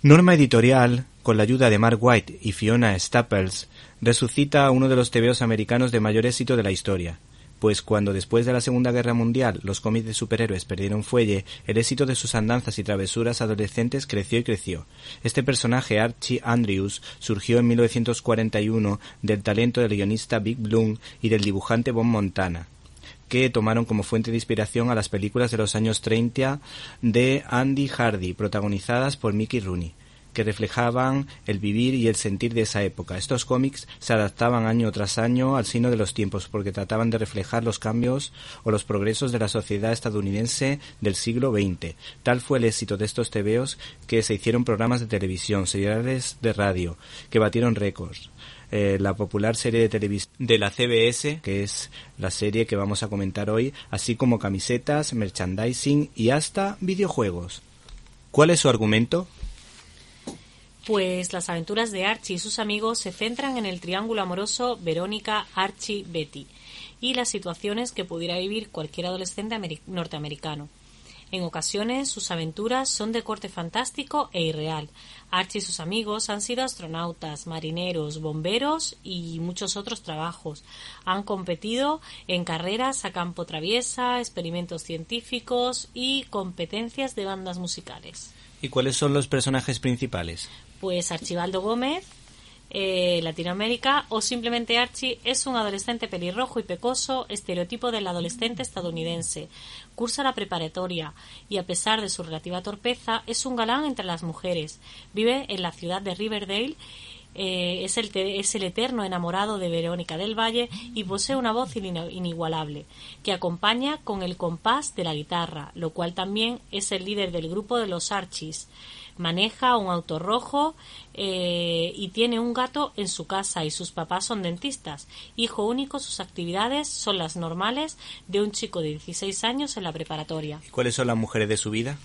Norma Editorial, con la ayuda de Mark White y Fiona Staples, resucita a uno de los tebeos americanos de mayor éxito de la historia, pues cuando después de la Segunda Guerra Mundial los cómics de superhéroes perdieron fuelle, el éxito de sus andanzas y travesuras adolescentes creció y creció. Este personaje, Archie Andrews, surgió en 1941 del talento del guionista Big Bloom y del dibujante Bob Montana que tomaron como fuente de inspiración a las películas de los años 30 de Andy Hardy, protagonizadas por Mickey Rooney que reflejaban el vivir y el sentir de esa época. Estos cómics se adaptaban año tras año al signo de los tiempos porque trataban de reflejar los cambios o los progresos de la sociedad estadounidense del siglo XX. Tal fue el éxito de estos tebeos que se hicieron programas de televisión, seriales de radio, que batieron récords. Eh, la popular serie de televisión de la CBS, que es la serie que vamos a comentar hoy, así como camisetas, merchandising y hasta videojuegos. ¿Cuál es su argumento? Pues las aventuras de Archie y sus amigos se centran en el triángulo amoroso Verónica, Archie, Betty y las situaciones que pudiera vivir cualquier adolescente norteamericano. En ocasiones sus aventuras son de corte fantástico e irreal. Archie y sus amigos han sido astronautas, marineros, bomberos y muchos otros trabajos. Han competido en carreras a campo traviesa, experimentos científicos y competencias de bandas musicales. ¿Y cuáles son los personajes principales? Pues Archibaldo Gómez, eh, Latinoamérica, o simplemente Archie es un adolescente pelirrojo y pecoso, estereotipo del adolescente estadounidense. Cursa la preparatoria y, a pesar de su relativa torpeza, es un galán entre las mujeres. Vive en la ciudad de Riverdale. Eh, es, el es el eterno enamorado de Verónica del Valle y posee una voz inigualable, que acompaña con el compás de la guitarra, lo cual también es el líder del grupo de los Archies maneja un auto rojo eh, y tiene un gato en su casa y sus papás son dentistas. Hijo único, sus actividades son las normales de un chico de 16 años en la preparatoria. ¿Y cuáles son las mujeres de su vida?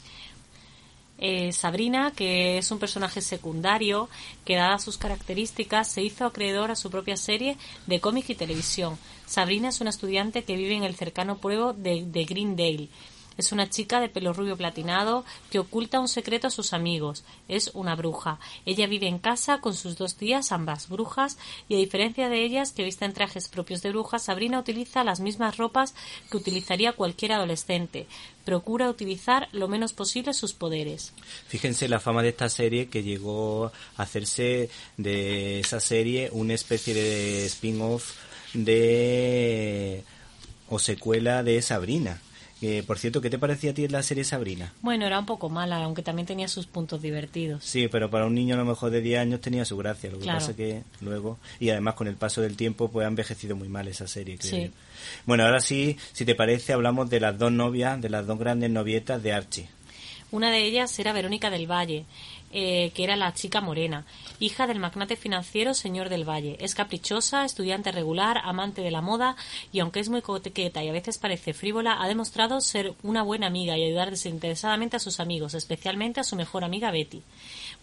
Eh, Sabrina, que es un personaje secundario que, dadas sus características, se hizo acreedor a su propia serie de cómic y televisión. Sabrina es una estudiante que vive en el cercano pueblo de, de Greendale, es una chica de pelo rubio platinado que oculta un secreto a sus amigos. Es una bruja. Ella vive en casa con sus dos tías, ambas brujas, y a diferencia de ellas, que visten trajes propios de brujas, Sabrina utiliza las mismas ropas que utilizaría cualquier adolescente. Procura utilizar lo menos posible sus poderes. Fíjense la fama de esta serie que llegó a hacerse de esa serie una especie de spin-off de o secuela de Sabrina por cierto, ¿qué te parecía a ti la serie Sabrina? Bueno, era un poco mala, aunque también tenía sus puntos divertidos. Sí, pero para un niño a lo mejor de 10 años tenía su gracia. Lo que pasa que luego, y además con el paso del tiempo, pues ha envejecido muy mal esa serie. sí. Bueno, ahora sí, si te parece, hablamos de las dos novias, de las dos grandes novietas de Archie. Una de ellas era Verónica del Valle, eh, que era la chica morena, hija del magnate financiero señor del Valle. Es caprichosa, estudiante regular, amante de la moda y aunque es muy coqueta y a veces parece frívola, ha demostrado ser una buena amiga y ayudar desinteresadamente a sus amigos, especialmente a su mejor amiga Betty.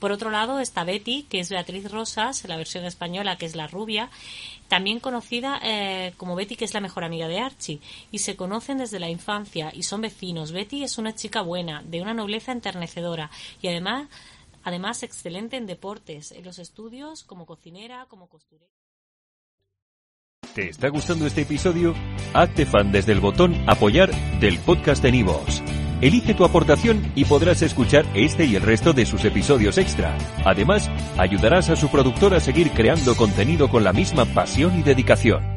Por otro lado está Betty, que es Beatriz Rosas, la versión española que es la rubia, también conocida eh, como Betty, que es la mejor amiga de Archie, y se conocen desde la infancia y son vecinos. Betty es una chica buena, de una nobleza enternecedora y además Además, excelente en deportes, en los estudios, como cocinera, como costurera. ¿Te está gustando este episodio? Hazte fan desde el botón Apoyar del podcast de Nivos. Elige tu aportación y podrás escuchar este y el resto de sus episodios extra. Además, ayudarás a su productor a seguir creando contenido con la misma pasión y dedicación.